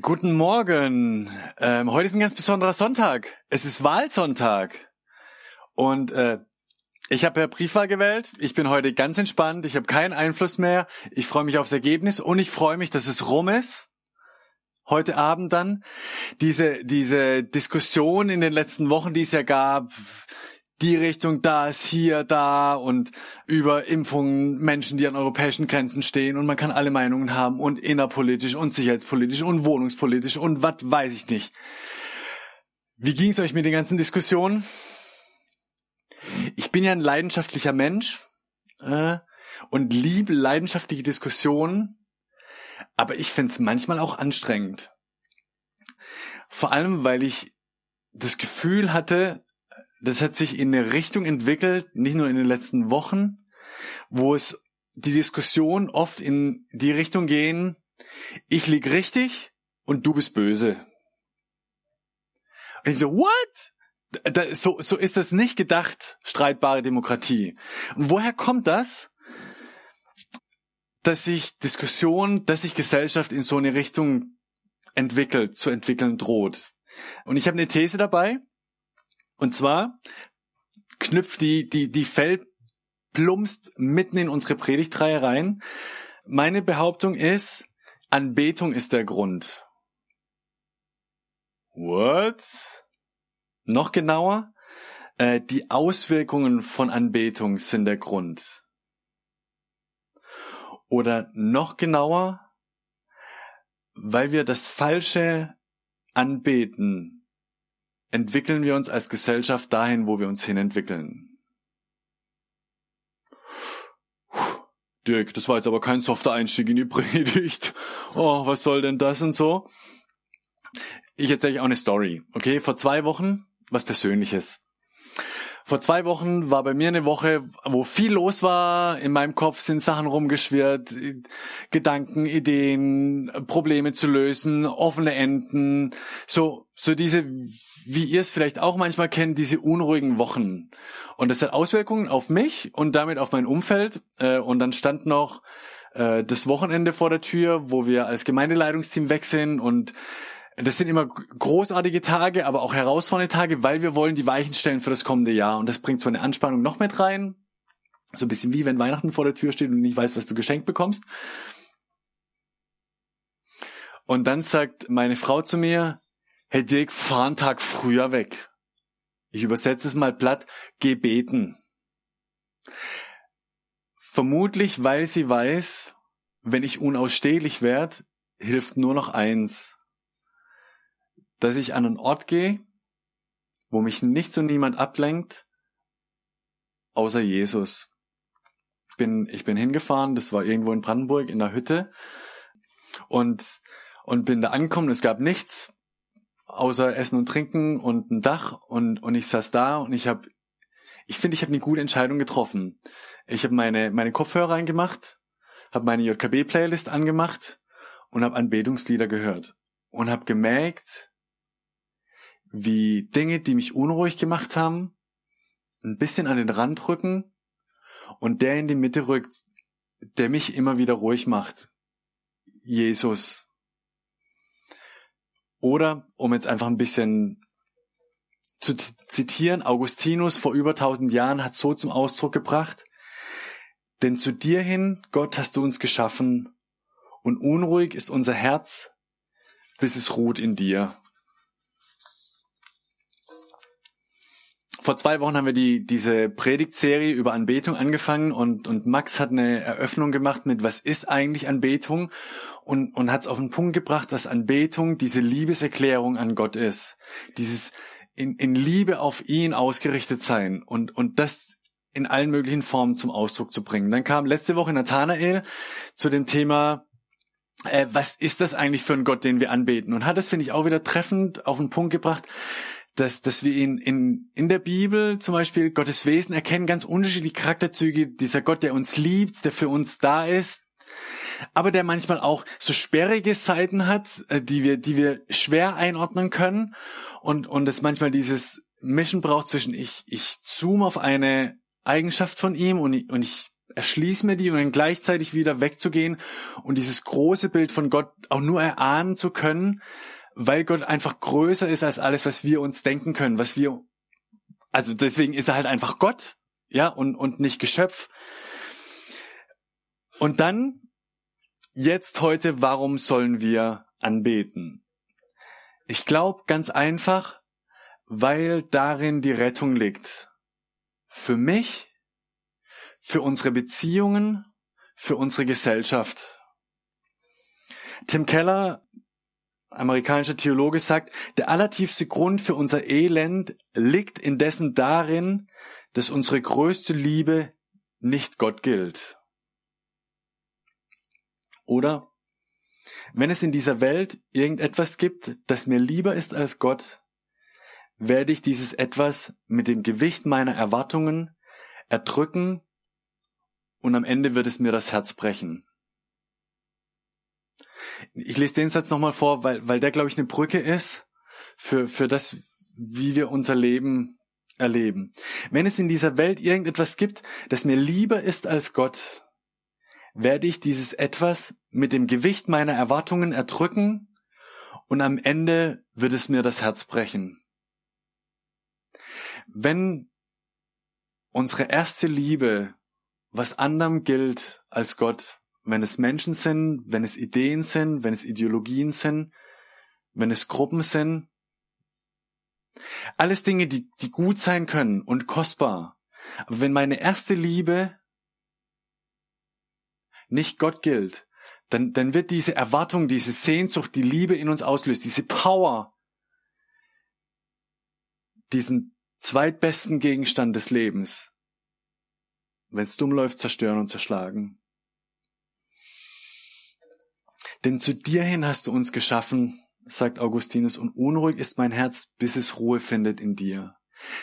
Guten Morgen. Ähm, heute ist ein ganz besonderer Sonntag. Es ist Wahlsonntag. Und äh, ich habe ja Briefwahl gewählt. Ich bin heute ganz entspannt. Ich habe keinen Einfluss mehr. Ich freue mich aufs Ergebnis und ich freue mich, dass es rum ist. Heute Abend dann. Diese, diese Diskussion in den letzten Wochen, die es ja gab, die Richtung da ist hier, da und über Impfungen, Menschen, die an europäischen Grenzen stehen und man kann alle Meinungen haben und innerpolitisch und sicherheitspolitisch und wohnungspolitisch und was weiß ich nicht. Wie ging es euch mit den ganzen Diskussionen? Ich bin ja ein leidenschaftlicher Mensch äh, und liebe leidenschaftliche Diskussionen, aber ich find's manchmal auch anstrengend. Vor allem, weil ich das Gefühl hatte, das hat sich in eine Richtung entwickelt, nicht nur in den letzten Wochen, wo es die Diskussion oft in die Richtung gehen, ich lieg richtig und du bist böse. Und ich so, what? Da, so, so ist das nicht gedacht, streitbare Demokratie. Und woher kommt das? Dass sich Diskussion, dass sich Gesellschaft in so eine Richtung entwickelt, zu entwickeln droht. Und ich habe eine These dabei, und zwar knüpft die, die, die Fell plumpst mitten in unsere Predigtreihe rein. Meine Behauptung ist, Anbetung ist der Grund. What? Noch genauer, äh, die Auswirkungen von Anbetung sind der Grund. Oder noch genauer, weil wir das Falsche anbeten, entwickeln wir uns als Gesellschaft dahin, wo wir uns hinentwickeln. Dirk, das war jetzt aber kein softer Einstieg in die Predigt. Oh, was soll denn das und so? Ich erzähle euch auch eine Story. Okay, vor zwei Wochen was Persönliches. Vor zwei Wochen war bei mir eine Woche, wo viel los war. In meinem Kopf sind Sachen rumgeschwirrt, Gedanken, Ideen, Probleme zu lösen, offene Enden. So, so diese, wie ihr es vielleicht auch manchmal kennt, diese unruhigen Wochen. Und das hat Auswirkungen auf mich und damit auf mein Umfeld. Äh, und dann stand noch äh, das Wochenende vor der Tür, wo wir als Gemeindeleitungsteam weg sind und das sind immer großartige Tage, aber auch herausfordernde Tage, weil wir wollen die Weichen stellen für das kommende Jahr. Und das bringt so eine Anspannung noch mit rein. So ein bisschen wie wenn Weihnachten vor der Tür steht und du nicht weißt, was du geschenkt bekommst. Und dann sagt meine Frau zu mir, hey Dirk, fahr einen Tag früher weg. Ich übersetze es mal platt, geh beten. Vermutlich, weil sie weiß, wenn ich unausstehlich werde, hilft nur noch eins dass ich an einen Ort gehe, wo mich nichts und niemand ablenkt, außer Jesus. Ich bin, ich bin hingefahren, das war irgendwo in Brandenburg in der Hütte und, und bin da angekommen, es gab nichts, außer Essen und Trinken und ein Dach und, und ich saß da und ich habe, ich finde, ich habe eine gute Entscheidung getroffen. Ich habe meine, meine Kopfhörer reingemacht, habe meine JKB-Playlist angemacht und habe Anbetungslieder gehört und habe gemerkt, wie Dinge, die mich unruhig gemacht haben, ein bisschen an den Rand rücken und der in die Mitte rückt, der mich immer wieder ruhig macht. Jesus. Oder, um jetzt einfach ein bisschen zu zitieren, Augustinus vor über tausend Jahren hat so zum Ausdruck gebracht, denn zu dir hin, Gott, hast du uns geschaffen, und unruhig ist unser Herz, bis es ruht in dir. Vor zwei Wochen haben wir die, diese Predigtserie über Anbetung angefangen und, und Max hat eine Eröffnung gemacht mit, was ist eigentlich Anbetung? Und, und hat es auf den Punkt gebracht, dass Anbetung diese Liebeserklärung an Gott ist. Dieses in, in Liebe auf ihn ausgerichtet sein. Und, und das in allen möglichen Formen zum Ausdruck zu bringen. Dann kam letzte Woche Nathanael zu dem Thema, äh, was ist das eigentlich für ein Gott, den wir anbeten? Und hat das, finde ich, auch wieder treffend auf den Punkt gebracht, dass, dass wir ihn in, in der Bibel zum Beispiel Gottes Wesen erkennen, ganz unterschiedliche Charakterzüge, dieser Gott, der uns liebt, der für uns da ist, aber der manchmal auch so sperrige Seiten hat, äh, die wir, die wir schwer einordnen können und, und es manchmal dieses Mischen braucht zwischen ich, ich zoome auf eine Eigenschaft von ihm und ich, und ich erschließe mir die und dann gleichzeitig wieder wegzugehen und dieses große Bild von Gott auch nur erahnen zu können, weil Gott einfach größer ist als alles, was wir uns denken können, was wir, also deswegen ist er halt einfach Gott, ja, und, und nicht Geschöpf. Und dann, jetzt heute, warum sollen wir anbeten? Ich glaube ganz einfach, weil darin die Rettung liegt. Für mich, für unsere Beziehungen, für unsere Gesellschaft. Tim Keller, amerikanischer Theologe, sagt, der allertiefste Grund für unser Elend liegt indessen darin, dass unsere größte Liebe nicht Gott gilt. Oder wenn es in dieser Welt irgendetwas gibt, das mir lieber ist als Gott, werde ich dieses etwas mit dem Gewicht meiner Erwartungen erdrücken und am Ende wird es mir das Herz brechen. Ich lese den Satz nochmal vor, weil, weil der, glaube ich, eine Brücke ist für, für das, wie wir unser Leben erleben. Wenn es in dieser Welt irgendetwas gibt, das mir lieber ist als Gott, werde ich dieses etwas mit dem Gewicht meiner Erwartungen erdrücken und am Ende wird es mir das Herz brechen. Wenn unsere erste Liebe was anderem gilt als Gott, wenn es Menschen sind, wenn es Ideen sind, wenn es Ideologien sind, wenn es Gruppen sind. Alles Dinge, die, die gut sein können und kostbar. Aber wenn meine erste Liebe nicht Gott gilt, dann, dann wird diese Erwartung, diese Sehnsucht, die Liebe in uns auslöst, diese Power, diesen zweitbesten Gegenstand des Lebens, wenn es dumm läuft, zerstören und zerschlagen. Denn zu dir hin hast du uns geschaffen, sagt Augustinus, und unruhig ist mein Herz, bis es Ruhe findet in dir.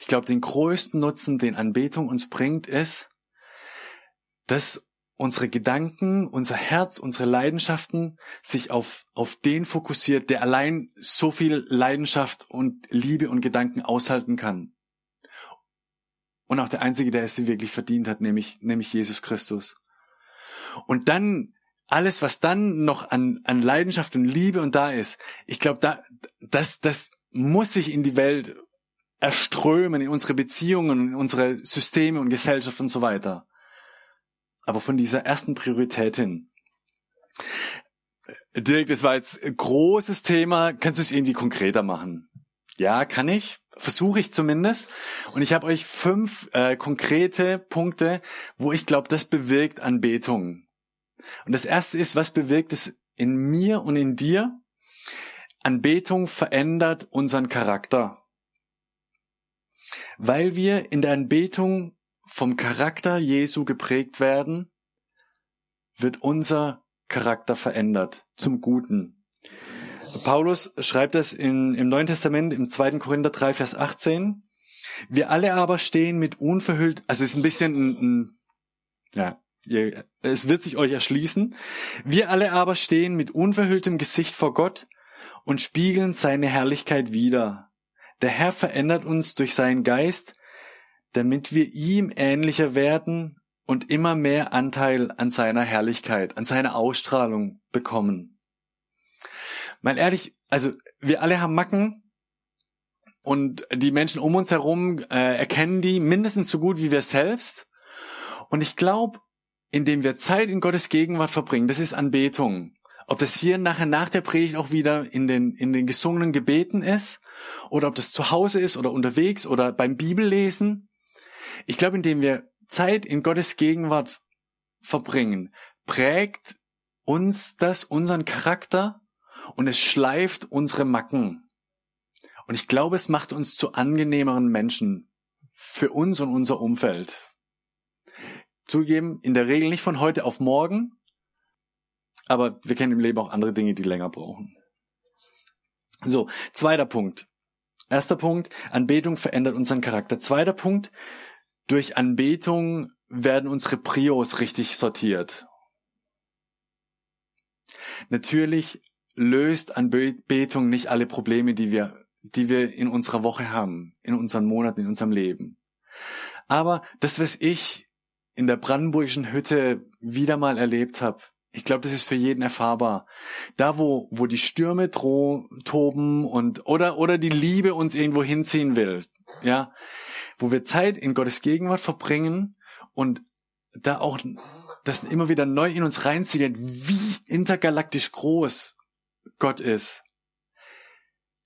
Ich glaube, den größten Nutzen, den Anbetung uns bringt, ist, dass unsere Gedanken, unser Herz, unsere Leidenschaften sich auf, auf den fokussiert, der allein so viel Leidenschaft und Liebe und Gedanken aushalten kann und auch der Einzige, der es sie wirklich verdient hat, nämlich, nämlich Jesus Christus. Und dann alles, was dann noch an, an Leidenschaft und Liebe und da ist, ich glaube, da, das, das muss sich in die Welt erströmen, in unsere Beziehungen, in unsere Systeme und Gesellschaft und so weiter. Aber von dieser ersten Priorität hin. Dirk, das war jetzt ein großes Thema. Kannst du es irgendwie konkreter machen? Ja, kann ich. Versuche ich zumindest. Und ich habe euch fünf äh, konkrete Punkte, wo ich glaube, das bewirkt Anbetung. Und das erste ist, was bewirkt es in mir und in dir? Anbetung verändert unseren Charakter. Weil wir in der Anbetung vom Charakter Jesu geprägt werden, wird unser Charakter verändert zum Guten. Paulus schreibt es in, im Neuen Testament im 2. Korinther 3, Vers 18. Wir alle aber stehen mit unverhüllt, also es ist ein bisschen ein, ein ja, ihr, es wird sich euch erschließen. Wir alle aber stehen mit unverhülltem Gesicht vor Gott und spiegeln seine Herrlichkeit wider. Der Herr verändert uns durch seinen Geist, damit wir ihm ähnlicher werden und immer mehr Anteil an seiner Herrlichkeit, an seiner Ausstrahlung bekommen. Mal ehrlich, also wir alle haben Macken und die Menschen um uns herum äh, erkennen die mindestens so gut wie wir selbst. Und ich glaube, indem wir Zeit in Gottes Gegenwart verbringen, das ist Anbetung. Ob das hier nachher nach der Predigt auch wieder in den, in den gesungenen Gebeten ist, oder ob das zu Hause ist oder unterwegs oder beim Bibellesen. Ich glaube, indem wir Zeit in Gottes Gegenwart verbringen, prägt uns das unseren Charakter und es schleift unsere Macken. Und ich glaube, es macht uns zu angenehmeren Menschen für uns und unser Umfeld. Zugeben, in der Regel nicht von heute auf morgen, aber wir kennen im Leben auch andere Dinge, die länger brauchen. So, zweiter Punkt. Erster Punkt, Anbetung verändert unseren Charakter. Zweiter Punkt, durch Anbetung werden unsere Prios richtig sortiert. Natürlich löst Anbetung nicht alle Probleme, die wir, die wir in unserer Woche haben, in unseren Monaten, in unserem Leben. Aber das, was ich in der brandenburgischen Hütte wieder mal erlebt habe, ich glaube, das ist für jeden erfahrbar. Da, wo, wo die Stürme droh, toben und, oder, oder die Liebe uns irgendwo hinziehen will, ja, wo wir Zeit in Gottes Gegenwart verbringen und da auch das immer wieder neu in uns reinziehen, wie intergalaktisch groß Gott ist.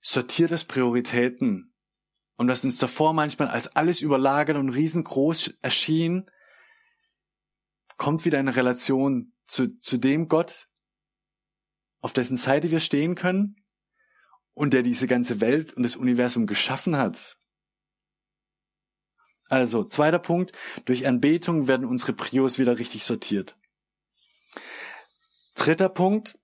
Sortiert es Prioritäten. Und was uns davor manchmal als alles überlagert und riesengroß erschien, kommt wieder in Relation zu, zu dem Gott, auf dessen Seite wir stehen können und der diese ganze Welt und das Universum geschaffen hat. Also, zweiter Punkt, durch Anbetung werden unsere Prios wieder richtig sortiert. Dritter Punkt,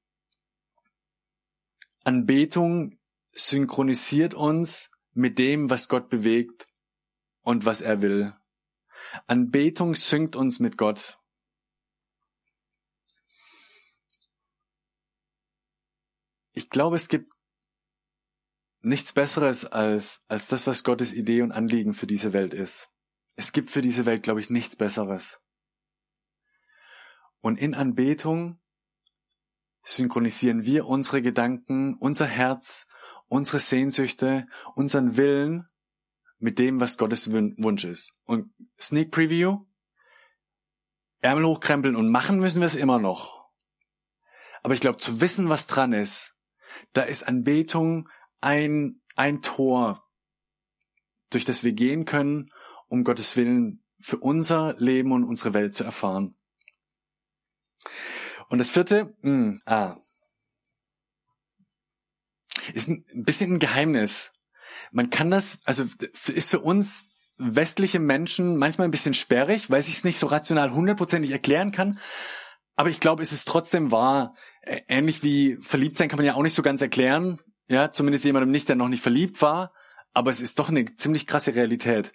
Anbetung synchronisiert uns mit dem, was Gott bewegt und was er will. Anbetung synkt uns mit Gott. Ich glaube, es gibt nichts Besseres als, als das, was Gottes Idee und Anliegen für diese Welt ist. Es gibt für diese Welt, glaube ich, nichts Besseres. Und in Anbetung synchronisieren wir unsere Gedanken, unser Herz, unsere Sehnsüchte, unseren Willen mit dem, was Gottes Wunsch ist. Und Sneak Preview, Ärmel hochkrempeln und machen müssen wir es immer noch. Aber ich glaube, zu wissen, was dran ist, da ist Anbetung ein, ein Tor, durch das wir gehen können, um Gottes Willen für unser Leben und unsere Welt zu erfahren. Und das vierte, mh, hm, ah, ist ein bisschen ein Geheimnis. Man kann das, also ist für uns westliche Menschen manchmal ein bisschen sperrig, weil ich es nicht so rational hundertprozentig erklären kann. Aber ich glaube, es ist trotzdem wahr. Ähnlich wie verliebt sein kann man ja auch nicht so ganz erklären. Ja, zumindest jemandem nicht, der noch nicht verliebt war. Aber es ist doch eine ziemlich krasse Realität.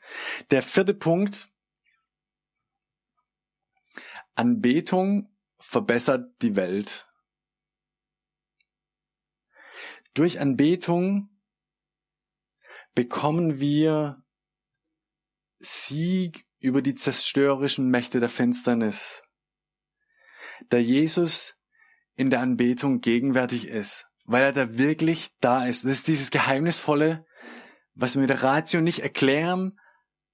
Der vierte Punkt. Anbetung verbessert die Welt. Durch Anbetung bekommen wir Sieg über die zerstörerischen Mächte der Finsternis. Da Jesus in der Anbetung gegenwärtig ist, weil er da wirklich da ist. Das ist dieses Geheimnisvolle, was wir mit der Ratio nicht erklären,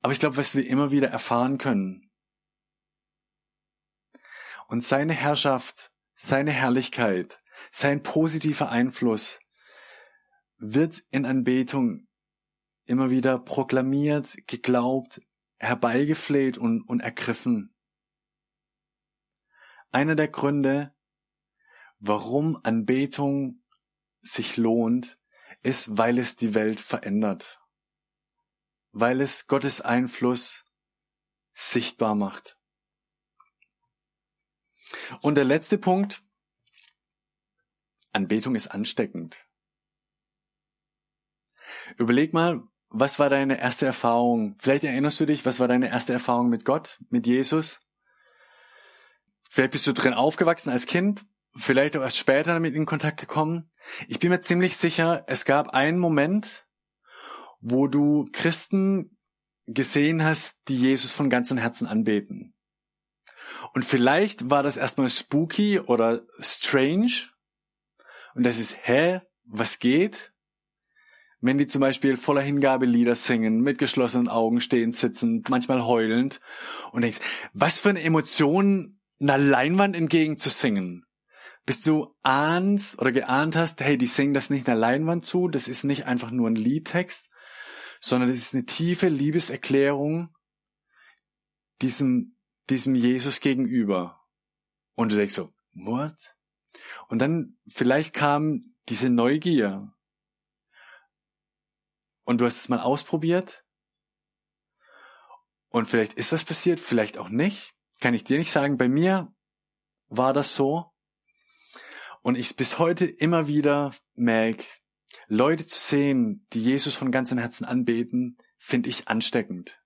aber ich glaube, was wir immer wieder erfahren können. Und seine Herrschaft, seine Herrlichkeit, sein positiver Einfluss wird in Anbetung immer wieder proklamiert, geglaubt, herbeigefleht und, und ergriffen. Einer der Gründe, warum Anbetung sich lohnt, ist, weil es die Welt verändert, weil es Gottes Einfluss sichtbar macht. Und der letzte Punkt, Anbetung ist ansteckend. Überleg mal, was war deine erste Erfahrung? Vielleicht erinnerst du dich, was war deine erste Erfahrung mit Gott, mit Jesus? Vielleicht bist du drin aufgewachsen als Kind, vielleicht auch erst später damit in Kontakt gekommen. Ich bin mir ziemlich sicher, es gab einen Moment, wo du Christen gesehen hast, die Jesus von ganzem Herzen anbeten. Und vielleicht war das erstmal spooky oder strange. Und das ist, hä, was geht? Wenn die zum Beispiel voller Hingabe Lieder singen, mit geschlossenen Augen stehen, sitzen, manchmal heulend und denkst, was für eine Emotion einer Leinwand entgegenzusingen. Bis du ahnst oder geahnt hast, hey, die singen das nicht einer Leinwand zu, das ist nicht einfach nur ein Liedtext, sondern das ist eine tiefe Liebeserklärung diesem, diesem Jesus gegenüber. Und du denkst so, what? Und dann vielleicht kam diese Neugier und du hast es mal ausprobiert und vielleicht ist was passiert, vielleicht auch nicht. Kann ich dir nicht sagen. Bei mir war das so. Und ich bis heute immer wieder merke, Leute zu sehen, die Jesus von ganzem Herzen anbeten, finde ich ansteckend.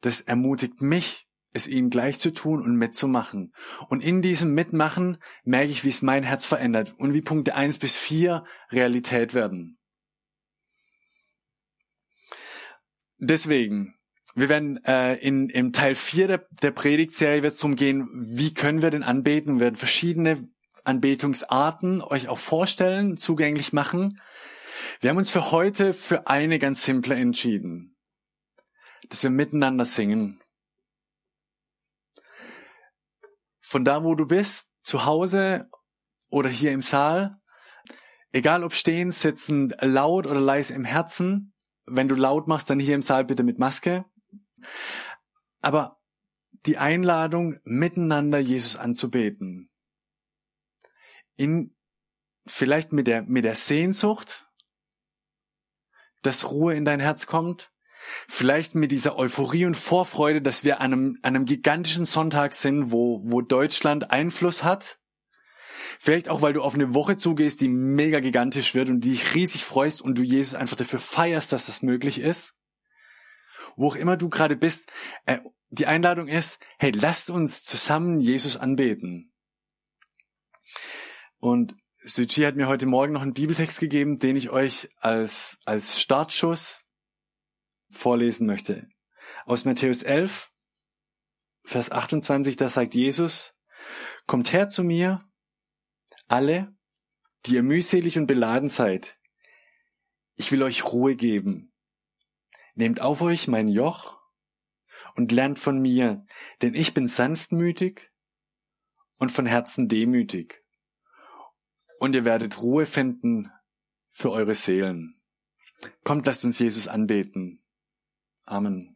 Das ermutigt mich, es ihnen gleich zu tun und mitzumachen. Und in diesem Mitmachen merke ich, wie es mein Herz verändert und wie Punkte eins bis vier Realität werden. Deswegen, wir werden äh, in im Teil 4 der, der Predigtserie wird es darum gehen, wie können wir denn anbeten. Wir werden verschiedene Anbetungsarten euch auch vorstellen, zugänglich machen. Wir haben uns für heute für eine ganz simple entschieden, dass wir miteinander singen. Von da, wo du bist, zu Hause oder hier im Saal, egal ob stehen, sitzen, laut oder leise im Herzen, wenn du laut machst, dann hier im Saal bitte mit Maske. Aber die Einladung, miteinander Jesus anzubeten. In, vielleicht mit der, mit der Sehnsucht, dass Ruhe in dein Herz kommt. Vielleicht mit dieser Euphorie und Vorfreude, dass wir an einem, an einem gigantischen Sonntag sind, wo, wo Deutschland Einfluss hat. Vielleicht auch, weil du auf eine Woche zugehst, die mega gigantisch wird und die dich riesig freust und du Jesus einfach dafür feierst, dass das möglich ist wo auch immer du gerade bist, äh, die Einladung ist, hey, lasst uns zusammen Jesus anbeten. Und Suchi hat mir heute Morgen noch einen Bibeltext gegeben, den ich euch als, als Startschuss vorlesen möchte. Aus Matthäus 11, Vers 28, da sagt Jesus, Kommt her zu mir, alle, die ihr mühselig und beladen seid. Ich will euch Ruhe geben. Nehmt auf euch mein Joch und lernt von mir, denn ich bin sanftmütig und von Herzen demütig. Und ihr werdet Ruhe finden für eure Seelen. Kommt, lasst uns Jesus anbeten. Amen.